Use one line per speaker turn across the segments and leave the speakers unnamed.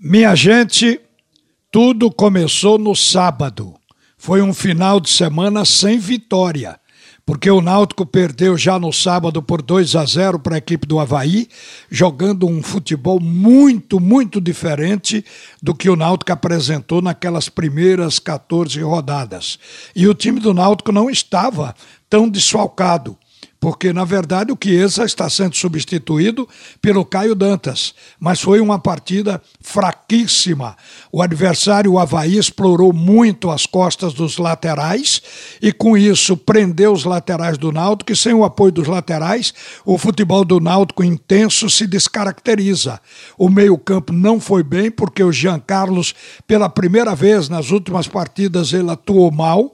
Minha gente, tudo começou no sábado. Foi um final de semana sem vitória, porque o Náutico perdeu já no sábado por 2 a 0 para a equipe do Havaí, jogando um futebol muito, muito diferente do que o Náutico apresentou naquelas primeiras 14 rodadas. E o time do Náutico não estava tão desfalcado porque na verdade o Chiesa está sendo substituído pelo Caio Dantas, mas foi uma partida fraquíssima. O adversário, o Havaí, explorou muito as costas dos laterais e com isso prendeu os laterais do Náutico e sem o apoio dos laterais, o futebol do Náutico intenso se descaracteriza. O meio-campo não foi bem porque o Jean Carlos, pela primeira vez nas últimas partidas, ele atuou mal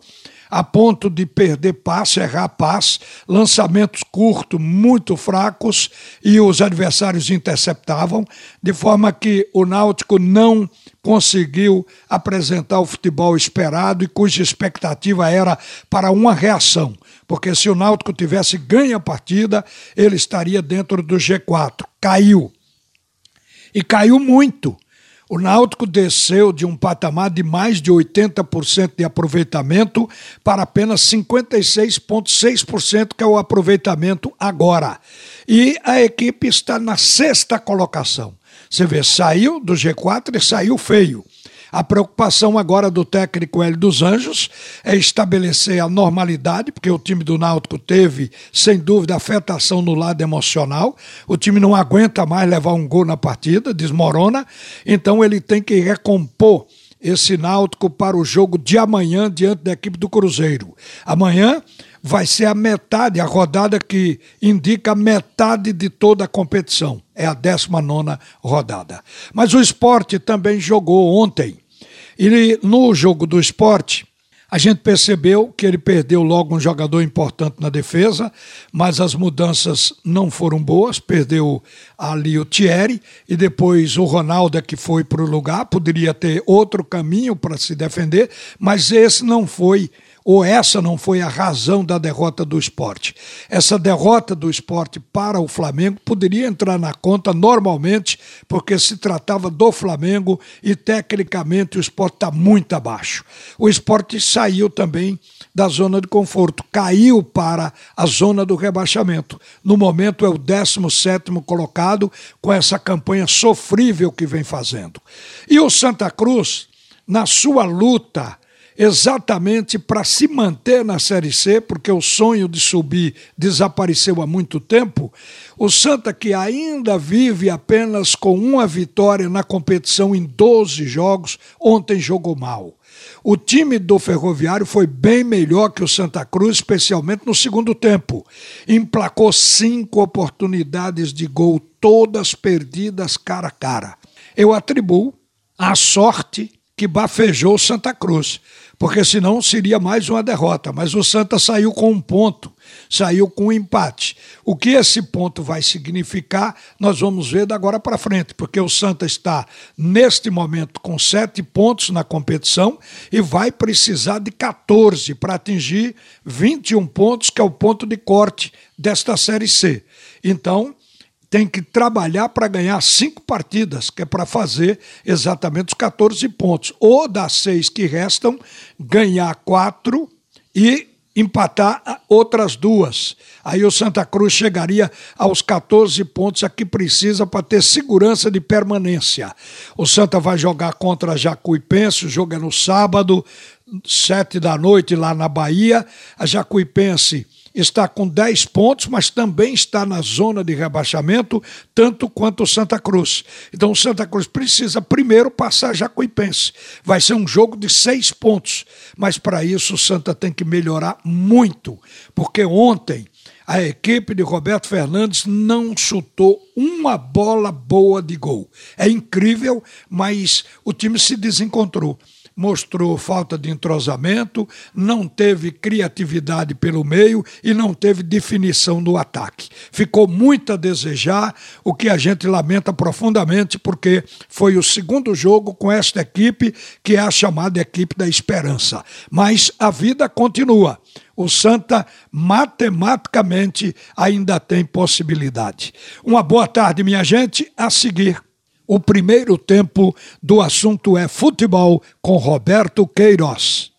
a ponto de perder passe, errar passe, lançamentos curtos, muito fracos, e os adversários interceptavam, de forma que o Náutico não conseguiu apresentar o futebol esperado e cuja expectativa era para uma reação, porque se o Náutico tivesse ganho a partida, ele estaria dentro do G4. Caiu. E caiu muito. O Náutico desceu de um patamar de mais de 80% de aproveitamento para apenas 56,6%, que é o aproveitamento agora. E a equipe está na sexta colocação. Você vê, saiu do G4 e saiu feio. A preocupação agora do técnico Hélio dos Anjos é estabelecer a normalidade, porque o time do Náutico teve, sem dúvida, afetação no lado emocional. O time não aguenta mais levar um gol na partida, desmorona. Então ele tem que recompor esse Náutico para o jogo de amanhã diante da equipe do Cruzeiro. Amanhã vai ser a metade, a rodada que indica metade de toda a competição. É a 19 rodada. Mas o esporte também jogou ontem e no jogo do esporte, a gente percebeu que ele perdeu logo um jogador importante na defesa, mas as mudanças não foram boas. Perdeu ali o Thierry e depois o Ronaldo é que foi para o lugar. Poderia ter outro caminho para se defender, mas esse não foi ou essa não foi a razão da derrota do esporte. Essa derrota do esporte para o Flamengo poderia entrar na conta normalmente, porque se tratava do Flamengo e tecnicamente o esporte está muito abaixo. O esporte saiu também da zona de conforto, caiu para a zona do rebaixamento. No momento é o 17 colocado com essa campanha sofrível que vem fazendo. E o Santa Cruz, na sua luta exatamente para se manter na Série C, porque o sonho de subir desapareceu há muito tempo. O Santa, que ainda vive apenas com uma vitória na competição em 12 jogos, ontem jogou mal. O time do Ferroviário foi bem melhor que o Santa Cruz, especialmente no segundo tempo. Emplacou cinco oportunidades de gol, todas perdidas cara a cara. Eu atribuo a sorte que bafejou Santa Cruz, porque senão seria mais uma derrota. Mas o Santa saiu com um ponto, saiu com um empate. O que esse ponto vai significar, nós vamos ver da agora para frente, porque o Santa está, neste momento, com sete pontos na competição e vai precisar de 14 para atingir 21 pontos, que é o ponto de corte desta Série C. Então, tem que trabalhar para ganhar cinco partidas, que é para fazer exatamente os 14 pontos. Ou das seis que restam, ganhar quatro e empatar outras duas. Aí o Santa Cruz chegaria aos 14 pontos a que precisa para ter segurança de permanência. O Santa vai jogar contra Jacuipense, o jogo é no sábado, sete da noite lá na Bahia. A Jacuipense está com 10 pontos, mas também está na zona de rebaixamento, tanto quanto o Santa Cruz. Então o Santa Cruz precisa primeiro passar Jacuipense. Vai ser um jogo de seis pontos, mas para isso o Santa tem que melhorar muito, porque ontem a equipe de Roberto Fernandes não chutou uma bola boa de gol. É incrível, mas o time se desencontrou mostrou falta de entrosamento, não teve criatividade pelo meio e não teve definição no ataque. Ficou muito a desejar, o que a gente lamenta profundamente, porque foi o segundo jogo com esta equipe, que é a chamada equipe da esperança. Mas a vida continua. O Santa matematicamente ainda tem possibilidade. Uma boa tarde, minha gente. A seguir o primeiro tempo do assunto é futebol com Roberto Queiroz.